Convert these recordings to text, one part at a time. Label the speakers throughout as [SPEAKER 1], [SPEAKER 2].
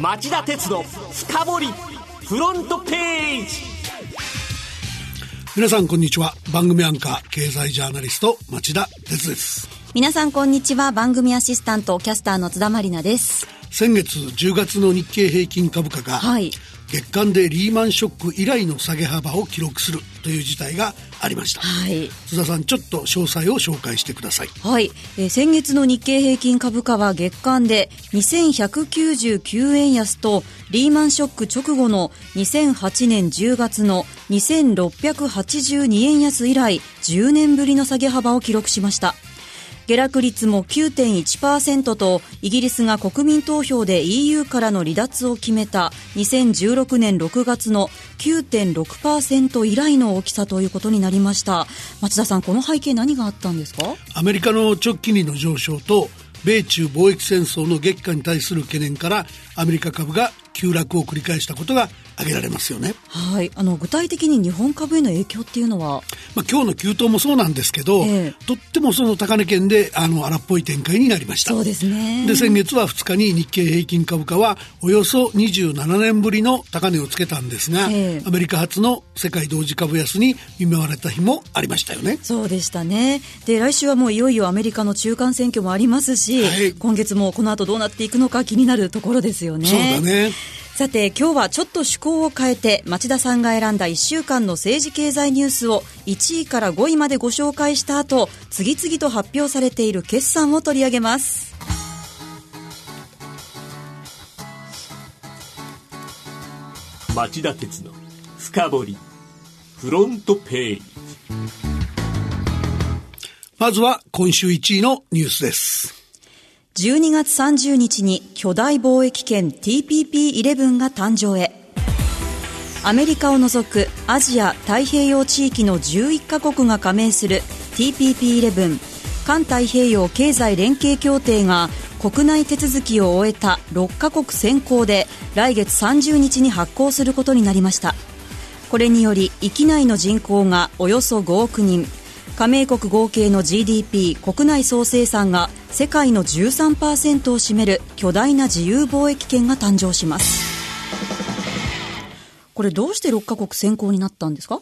[SPEAKER 1] 町田鉄の深掘りフロントページ。
[SPEAKER 2] 皆さんこんにちは。番組アンカー経済ジャーナリスト町田鉄です。
[SPEAKER 3] 皆さんこんにちは。番組アシスタントキャスターの津田まりなです。
[SPEAKER 2] 先月10月の日経平均株価が、
[SPEAKER 3] はい
[SPEAKER 2] 月間でリーマンショック以来の下げ幅を記録するという事態がありました、
[SPEAKER 3] はい。
[SPEAKER 2] 津田さんちょっと詳細を紹介してください。
[SPEAKER 3] はい、えー先月の日経平均株価は月間で2199円安とリーマンショック直後の2008年10月の2682円安以来10年ぶりの下げ幅を記録しました下落率も9.1%とイギリスが国民投票で EU からの離脱を決めた2016年6月の9.6%以来の大きさということになりました。町田さんこの背景何があったんですか？
[SPEAKER 2] アメリカの直近利の上昇と米中貿易戦争の激化に対する懸念からアメリカ株が急落を繰り返したことが挙げられますよね、
[SPEAKER 3] はい。あの具体的に日本株への影響っていうのは？
[SPEAKER 2] まあ、今日の急騰もそうなんですけど、
[SPEAKER 3] ええ。
[SPEAKER 2] とってもその高値圏であの荒っぽい展開になりました。
[SPEAKER 3] そうですね。
[SPEAKER 2] で先月は2日に日経平均株価はおよそ27年ぶりの高値をつけたんですが、
[SPEAKER 3] ええ。
[SPEAKER 2] アメリカ初の世界同時株安に見舞われた日もありましたよね。
[SPEAKER 3] そうでしたね。で来週はもういよいよアメリカの中間選挙もありますし、
[SPEAKER 2] はい。
[SPEAKER 3] 今月もこの後どうなっていくのか気になるところですよね。
[SPEAKER 2] そうだね
[SPEAKER 3] さて今日はちょっと趣向を変えて町田さんが選んだ1週間の政治経済ニュースを1位から5位までご紹介した後次々と発表されている決算を取り上げます。
[SPEAKER 1] 町田鉄の深掘りフロントページ。
[SPEAKER 2] まずは今週1位のニュースです
[SPEAKER 3] 12月30日に巨大貿易圏 TPP11 が誕生へ。アメリカを除くアジア太平洋地域の11カ国が加盟する TPP11 環太平洋経済連携協定が国内手続きを終えた6カ国先行で来月30日に発行することになりました。これにより域内の人口がおよそ5億人。加盟国合計の GDP 国内総生産が世界の13%を占める巨大な自由貿易圏が誕生します。これどうして6カ国先行になったんですか？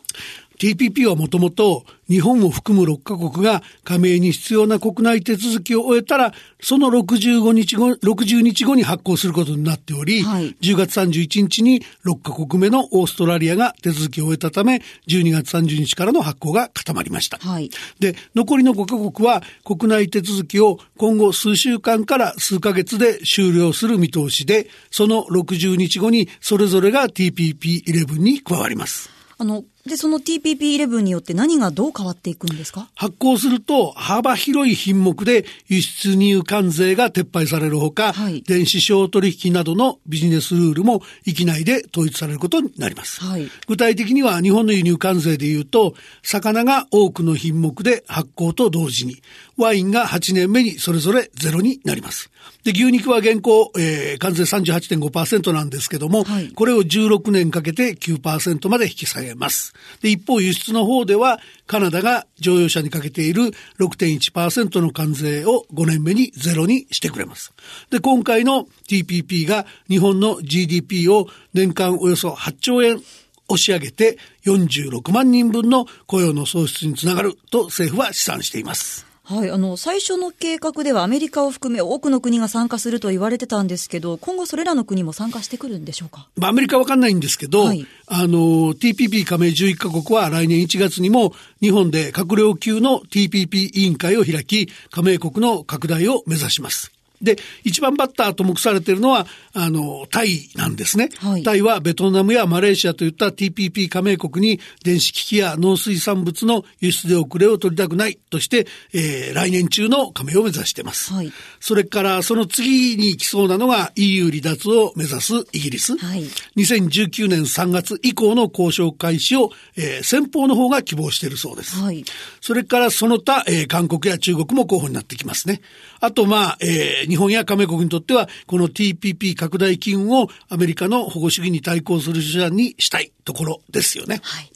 [SPEAKER 2] TPP はもともと日本を含む6カ国が加盟に必要な国内手続きを終えたら、その65日後、60日後に発行することになっており、
[SPEAKER 3] はい
[SPEAKER 2] 10月31日に6カ国目のオーストラリアが手続きを終えたため、12月30日からの発行が固まりました。
[SPEAKER 3] はい
[SPEAKER 2] で、残りの5カ国は国内手続きを今後数週間から数ヶ月で終了する見通しで、その60日後にそれぞれが TPP11 に加わります。
[SPEAKER 3] あのでその TPP11 によって何がどう変わっていくんですか？
[SPEAKER 2] 発行すると幅広い品目で輸出入関税が撤廃されるほか、
[SPEAKER 3] はい
[SPEAKER 2] 電子商取引などのビジネスルールも域内で統一されることになります。
[SPEAKER 3] はい
[SPEAKER 2] 具体的には日本の輸入関税でいうと、魚が多くの品目で発行と同時に、ワインが8年目にそれぞれゼロになります。で、牛肉は現行、えー、関税38.5%なんですけども、
[SPEAKER 3] はい
[SPEAKER 2] これを16年かけて9%まで引き下げます。で、一方輸出の方では、カナダが乗用車にかけている6.1%の関税を5年目にゼロにしてくれます。で、今回の TPP が日本の GDP を年間およそ8兆円押し上げて46万人分の雇用の創出につながると政府は試算しています。
[SPEAKER 3] はい、あの最初の計画ではアメリカを含め多くの国が参加すると言われてたんですけど今後それらの国も参加してくるんでしょうか？
[SPEAKER 2] まあ、アメリカはわかんないんですけど、
[SPEAKER 3] はい
[SPEAKER 2] あの、TPP 加盟11カ国は来年1月にも日本で閣僚級の TPP 委員会を開き、加盟国の拡大を目指します。で、一番バッターと目されているのは、あの、タイなんですね。
[SPEAKER 3] はい
[SPEAKER 2] タイはベトナムやマレーシアといった TPP 加盟国に電子機器や農水産物の輸出で遅れを取りたくないとして、えー来年中の加盟を目指しています。
[SPEAKER 3] はい
[SPEAKER 2] それからその次に来そうなのが EU 離脱を目指すイギリス。
[SPEAKER 3] はい
[SPEAKER 2] 2019年3月以降の交渉開始を、えー先方の方が希望しているそうです。
[SPEAKER 3] はい
[SPEAKER 2] それからその他、えー韓国や中国も候補になってきますね。あと、まあ、えー日本や加盟国にとっては、この TPP 拡大機運をアメリカの保護主義に対抗する手段にしたいところですよね。
[SPEAKER 3] はい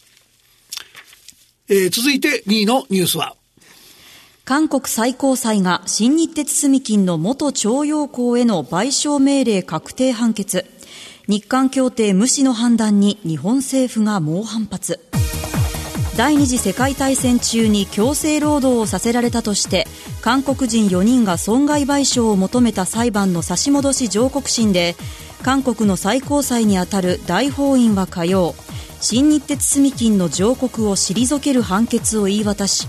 [SPEAKER 2] えー続いて2位のニュースは、
[SPEAKER 3] 韓国最高裁が新日鉄住金の元徴用工への賠償命令確定判決。日韓協定無視の判断に日本政府が猛反発。第二次世界大戦中に強制労働をさせられたとして韓国人4人が損害賠償を求めた裁判の差し戻し上告審で韓国の最高裁にあたる大法院は火曜新日鉄住金の上告を退ける判決を言い渡し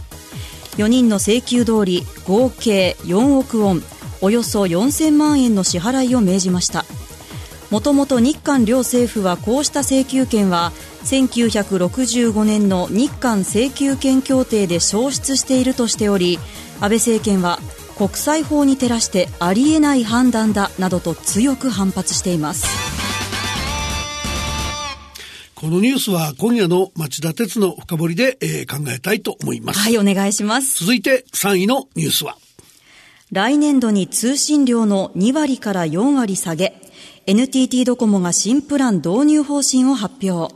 [SPEAKER 3] 4人の請求通り合計4億ウォンおよそ4000万円の支払いを命じました。もともと日韓両政府はこうした請求権は1965年の日韓請求権協定で消失しているとしており安倍政権は国際法に照らしてありえない判断だなどと強く反発しています
[SPEAKER 2] このニュースは今夜の町田鉄の深掘りで、えー、考えたいと思います。
[SPEAKER 3] はい、お願いします。
[SPEAKER 2] 続いて3位のニュースは
[SPEAKER 3] 来年度に通信料の2割から4割下げ、NTT ドコモが新プラン導入方針を発表。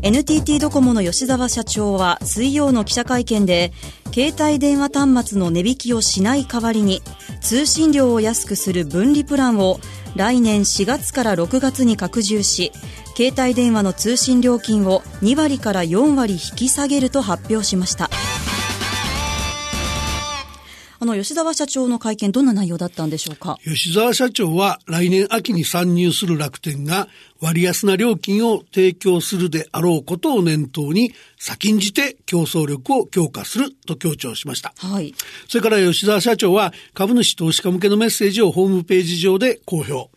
[SPEAKER 3] NTT ドコモの吉沢社長は水曜の記者会見で、携帯電話端末の値引きをしない代わりに、通信料を安くする分離プランを来年4月から6月に拡充し、携帯電話の通信料金を2割から4割引き下げると発表しましたあの吉沢社長の会見どんな内容だったんでしょうか？
[SPEAKER 2] 吉沢社長は来年秋に参入する楽天が割安な料金を提供するであろうことを念頭に先んじて競争力を強化すると強調しました。
[SPEAKER 3] はい。
[SPEAKER 2] それから吉沢社長は株主投資家向けのメッセージをホームページ上で公表。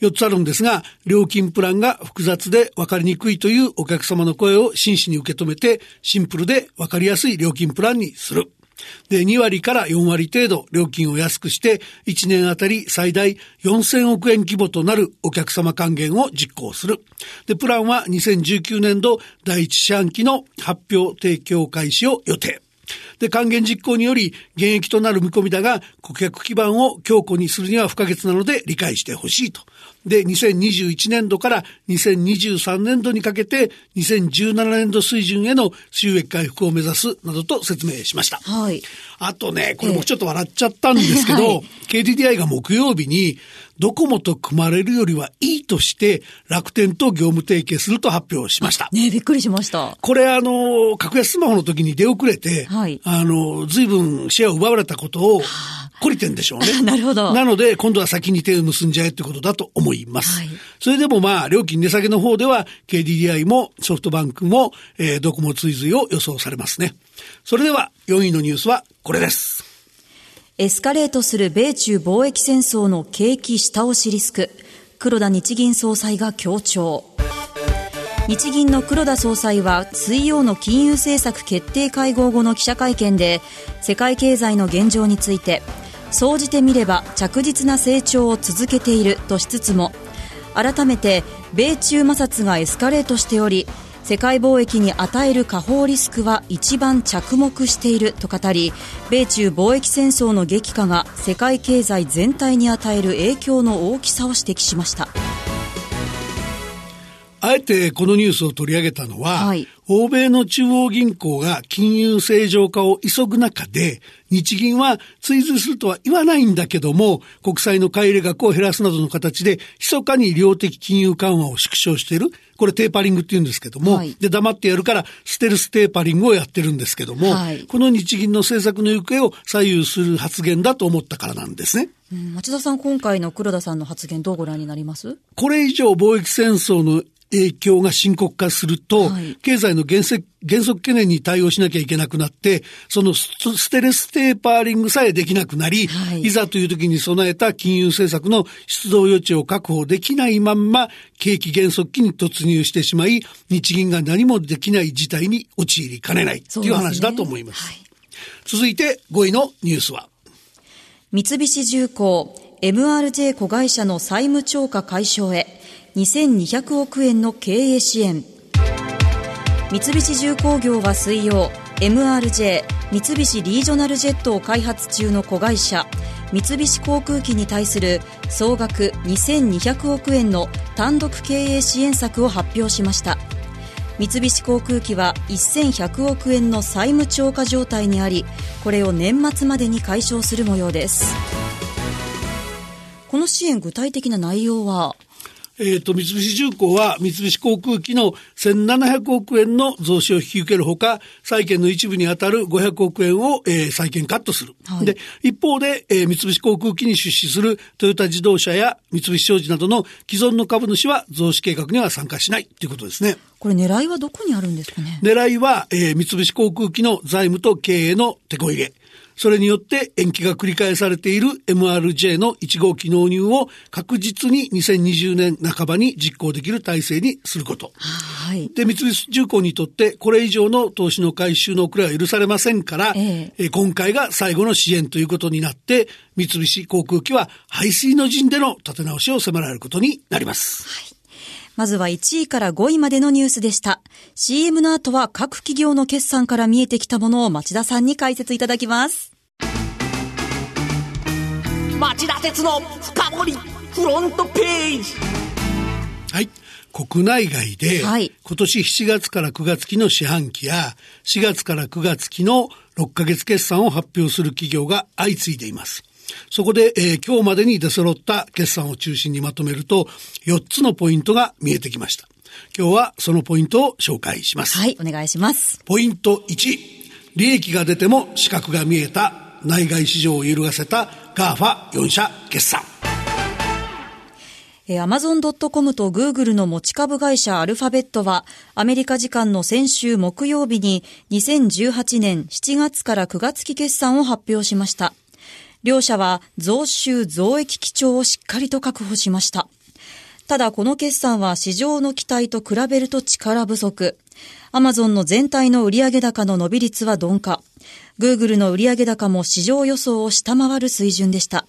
[SPEAKER 2] 4つあるんですが、料金プランが複雑で分かりにくいというお客様の声を真摯に受け止めて、シンプルで分かりやすい料金プランにする。で、2割から4割程度料金を安くして、1年あたり最大4000億円規模となるお客様還元を実行する。で、プランは2019年度第一四半期の発表提供開始を予定。で、還元実行により減益となる見込みだが、顧客基盤を強固にするには不可欠なので理解してほしいと。で、2021年度から2023年度にかけて2017年度水準への収益回復を目指すなどと説明しました。
[SPEAKER 3] はい。
[SPEAKER 2] あとね、これ僕ちょっと笑っちゃったんですけど、はい、KDDI が木曜日にドコモと組まれるよりはいいとして楽天と業務提携すると発表しました。
[SPEAKER 3] ねびっくりしました。
[SPEAKER 2] これあの、格安スマホの時に出遅れて、
[SPEAKER 3] はい、
[SPEAKER 2] あの、随分シェアを奪われたことを、懲りてんでしょうね。
[SPEAKER 3] なるほど。
[SPEAKER 2] なので、今度は先に手を結んじゃえってことだと思います。はい、それでもまあ、料金値下げの方では、KDDI もソフトバンクも、えー、ドコモ追随を予想されますね。それでは、4位のニュースはこれです。
[SPEAKER 3] エスカレートする米中貿易戦争の景気下押しリスク。黒田日銀総裁が強調。日銀の黒田総裁は水曜の金融政策決定会合後の記者会見で世界経済の現状について総じてみれば着実な成長を続けているとしつつも改めて米中摩擦がエスカレートしており世界貿易に与える下方リスクは一番着目していると語り米中貿易戦争の激化が世界経済全体に与える影響の大きさを指摘しました。
[SPEAKER 2] あえてこのニュースを取り上げたのは、はい、欧米の中央銀行が金融正常化を急ぐ中で、日銀は追随するとは言わないんだけども、国債の買い入れ額を減らすなどの形で、密かに量的金融緩和を縮小している。これテーパリングって言うんですけども、はい、で、黙ってやるから、ステルステーパリングをやってるんですけども、はい、この日銀の政策の行方を左右する発言だと思ったからなんですね。
[SPEAKER 3] うん、町田さん、今回の黒田さんの発言どうご覧になります？
[SPEAKER 2] これ以上貿易戦争の影響が深刻化すると、はい、経済の減速減速懸念に対応しなきゃいけなくなって、そのステレステーパーリングさえできなくなり、はい、いざという時に備えた金融政策の出動余地を確保できないまんま、景気減速期に突入してしまい、日銀が何もできない事態に陥りかねないという話だと思います。すねはい、続いて5位のニュースは。
[SPEAKER 3] 三菱重工 MRJ 子会社の債務超過解消へ。2200億円の経営支援。三菱重工業は水曜 MRJ 三菱リージョナルジェットを開発中の子会社三菱航空機に対する総額2200億円の単独経営支援策を発表しました。三菱航空機は1100億円の債務超過状態にありこれを年末までに解消する模様です。この支援具体的な内容は？
[SPEAKER 2] えっ、と、三菱重工は三菱航空機の1700億円の増資を引き受けるほか、債券の一部に当たる500億円を、えー、債券カットする。はい、で、一方で、えー、三菱航空機に出資するトヨタ自動車や三菱商事などの既存の株主は増資計画には参加しないということですね。
[SPEAKER 3] これ狙いはどこにあるんですかね？
[SPEAKER 2] 狙いは、えー、三菱航空機の財務と経営の手こ入れ。それによって延期が繰り返されている MRJ の1号機納入を確実に2020年半ばに実行できる体制にすること。はい。で、三菱重工にとってこれ以上の投資の回収の遅れは許されませんから、ええ今回が最後の支援ということになって、三菱航空機は排水の陣での立て直しを迫られることになります。はい
[SPEAKER 3] まずは1位から5位までのニュースでした。CM の後は各企業の決算から見えてきたものを町田さんに解説いただきます。
[SPEAKER 1] 町田鉄の深掘りフロントページ
[SPEAKER 2] はい国内外で、はい、今年7月から9月期の四半期や4月から9月期の6ヶ月決算を発表する企業が相次いでいます。そこで、えー、今日までに出揃った決算を中心にまとめると4つのポイントが見えてきました。今日はそのポイントを紹介します。
[SPEAKER 3] はい、お願いします。
[SPEAKER 2] ポイント1、利益が出ても資格が見えた内外市場を揺るがせた GAFA4 社決算。
[SPEAKER 3] アマゾン・ドット・コムとグーグルの持ち株会社アルファベットは、アメリカ時間の先週木曜日に2018年7月から9月期決算を発表しました。両社は増収増益基調をしっかりと確保しました。ただこの決算は市場の期待と比べると力不足。アマゾンの全体の売上高の伸び率は鈍化。グーグルの売上高も市場予想を下回る水準でした。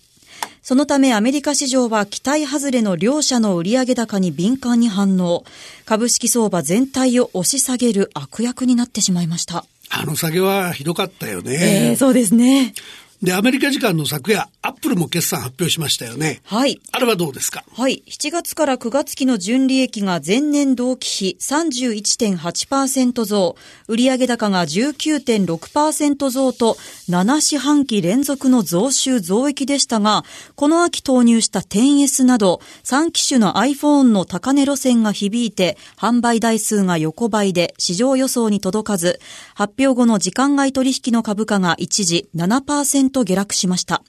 [SPEAKER 3] そのためアメリカ市場は期待外れの両社の売上高に敏感に反応。株式相場全体を押し下げる悪役になってしまいました。
[SPEAKER 2] あの下げはひどかったよね。
[SPEAKER 3] えー、そうですね。
[SPEAKER 2] で、アメリカ時間の昨夜、アップルも決算発表しましたよね。
[SPEAKER 3] はい。
[SPEAKER 2] あれはどうですか？
[SPEAKER 3] はい。7月から9月期の純利益が前年同期比31.8%増、売上高が19.6%増と、7四半期連続の増収増益でしたが、この秋投入した 10S など、3機種の iPhone の高値路線が響いて、販売台数が横ばいで市場予想に届かず、発表後の時間外取引の株価が一時7%下落しました。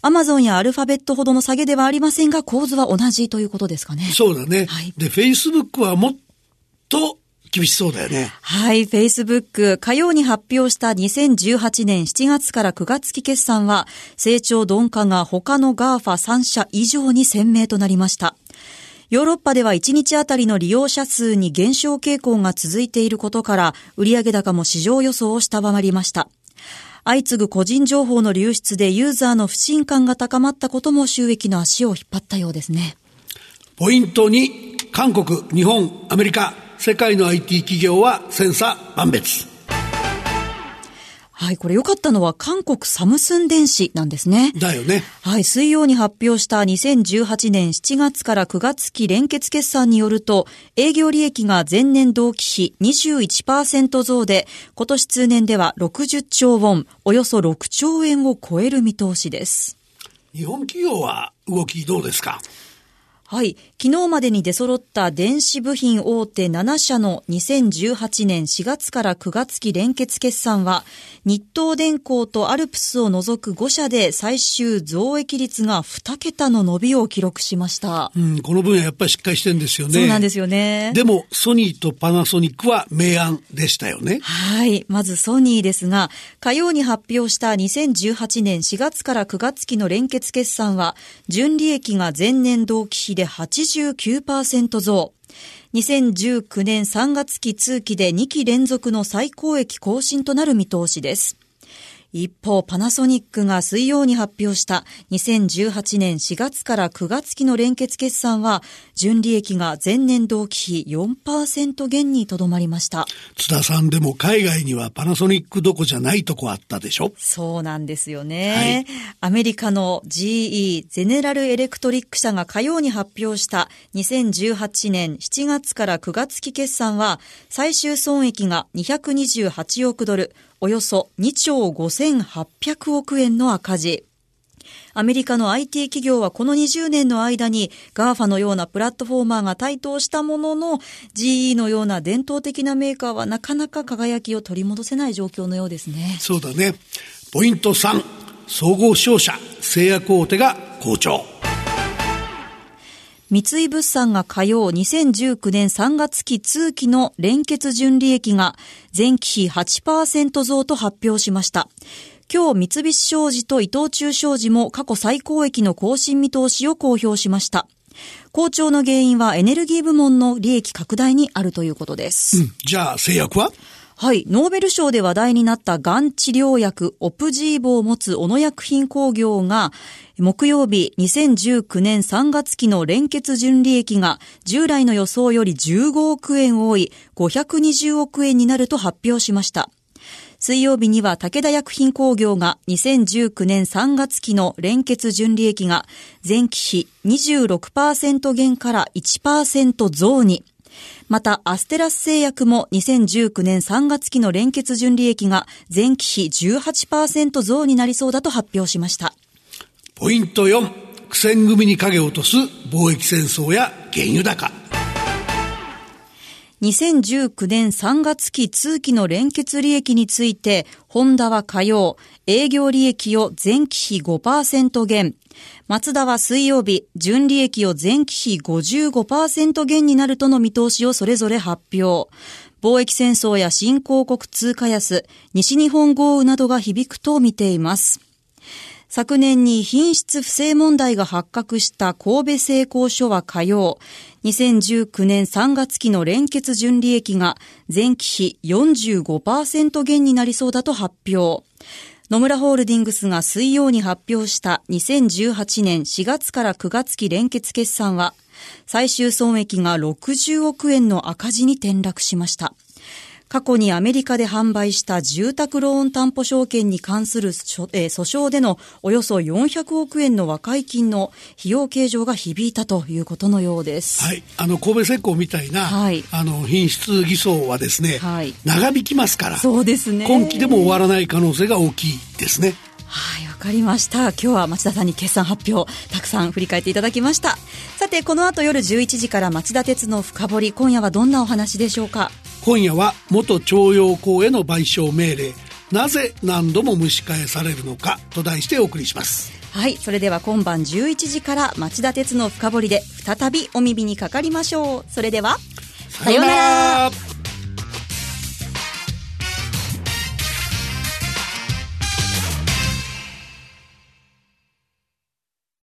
[SPEAKER 3] アマゾンやアルファベットほどの下げではありませんが、構図は同じということですかね。
[SPEAKER 2] そうだね。はい、で、フェイスブックはもっと厳しそうだよね。
[SPEAKER 3] はい、フェイスブック、火曜に発表した2018年7月から9月期決算は、成長鈍化が他の GAFA3 社以上に鮮明となりました。ヨーロッパでは1日あたりの利用者数に減少傾向が続いていることから、売上高も市場予想を下回りました。相次ぐ個人情報の流出でユーザーの不信感が高まったことも収益の足を引っ張ったようですね。
[SPEAKER 2] ポイント2、韓国、日本、アメリカ、世界の IT 企業は千差万別。
[SPEAKER 3] はい、これ良かったのは韓国サムスン電子なんですね。
[SPEAKER 2] だよね。
[SPEAKER 3] はい、水曜に発表した2018年7月から9月期連結決算によると、営業利益が前年同期比21%増で、今年通年では60兆ウォン、およそ6兆円を超える見通しです。
[SPEAKER 2] 日本企業は動きどうですか？
[SPEAKER 3] はい。昨日までに出揃った電子部品大手7社の2018年4月から9月期連結決算は、日東電工とアルプスを除く5社で最終増益率が2桁の伸びを記録しました。
[SPEAKER 2] うん、この分野やっぱりしっかりしてるんですよね。
[SPEAKER 3] そうなんですよね。
[SPEAKER 2] でも、ソニーとパナソニックは明暗でしたよね。
[SPEAKER 3] はい。まずソニーですが、火曜に発表した2018年4月から9月期の連結決算は、純利益が前年同期比で89%増。2019年3月期通期で2期連続の最高益更新となる見通しです。一方、パナソニックが水曜に発表した2018年4月から9月期の連結決算は、純利益が前年同期比4%減にとどまりました。
[SPEAKER 2] 津田さんでも海外にはパナソニックどこじゃないとこあったでしょ？
[SPEAKER 3] そうなんですよね。はい、アメリカの GE ゼネラルエレクトリック社が火曜に発表した2018年7月から9月期決算は、最終損益が228億ドル、およそ2兆5800億円の赤字。アメリカの IT 企業はこの20年の間に GAFA のようなプラットフォーマーが台頭したものの GE のような伝統的なメーカーはなかなか輝きを取り戻せない状況のようですね。
[SPEAKER 2] そうだね。ポイント3、総合商社、製薬大手が好調。
[SPEAKER 3] 三井物産が火曜2019年3月期通期の連結純利益が前期比8%増と発表しました。今日三菱商事と伊藤忠商事も過去最高益の更新見通しを公表しました。好調の原因はエネルギー部門の利益拡大にあるということです。
[SPEAKER 2] うん、じゃあ製薬は？
[SPEAKER 3] はい。ノーベル賞で話題になったがん治療薬オプジーボを持つ小野薬品工業が、木曜日2019年3月期の連結純利益が従来の予想より15億円多い520億円になると発表しました。水曜日には武田薬品工業が2019年3月期の連結純利益が前期比26%減から1%増に、また、アステラス製薬も2019年3月期の連結純利益が前期比18%増になりそうだと発表しました。
[SPEAKER 2] ポイント4、苦戦組に影を落とす貿易戦争や原油高。
[SPEAKER 3] 2019年3月期通期の連結利益について、ホンダは火曜、営業利益を前期比5%減、マツダは水曜日、純利益を前期比55%減になるとの見通しをそれぞれ発表。貿易戦争や新興国通貨安、西日本豪雨などが響くと見ています。昨年に品質不正問題が発覚した神戸製鋼所は火曜、2019年3月期の連結純利益が前期比45%減になりそうだと発表。野村ホールディングスが水曜に発表した2018年4月から9月期連結決算は、最終損益が60億円の赤字に転落しました。過去にアメリカで販売した住宅ローン担保証券に関する訴訟でのおよそ400億円の和解金の費用計上が響いたということのようです。
[SPEAKER 2] はい。あの、神戸石膏みたいな、はい、あの、品質偽装はですね、はい、長引きますから、
[SPEAKER 3] そうですね。
[SPEAKER 2] 今期でも終わらない可能性が大きいですね。
[SPEAKER 3] はい、わかりました。今日は町田さんに決算発表、たくさん振り返っていただきました。さて、この後夜11時から町田鉄の深掘り、今夜はどんなお話でしょうか？
[SPEAKER 2] 今夜は元徴用工への賠償命令。なぜ何度も蒸し返されるのかと題してお送りします。
[SPEAKER 3] はいそれでは今晩11時から町田鉄の深掘りで再びお耳にかかりましょう。それでは
[SPEAKER 2] さようなら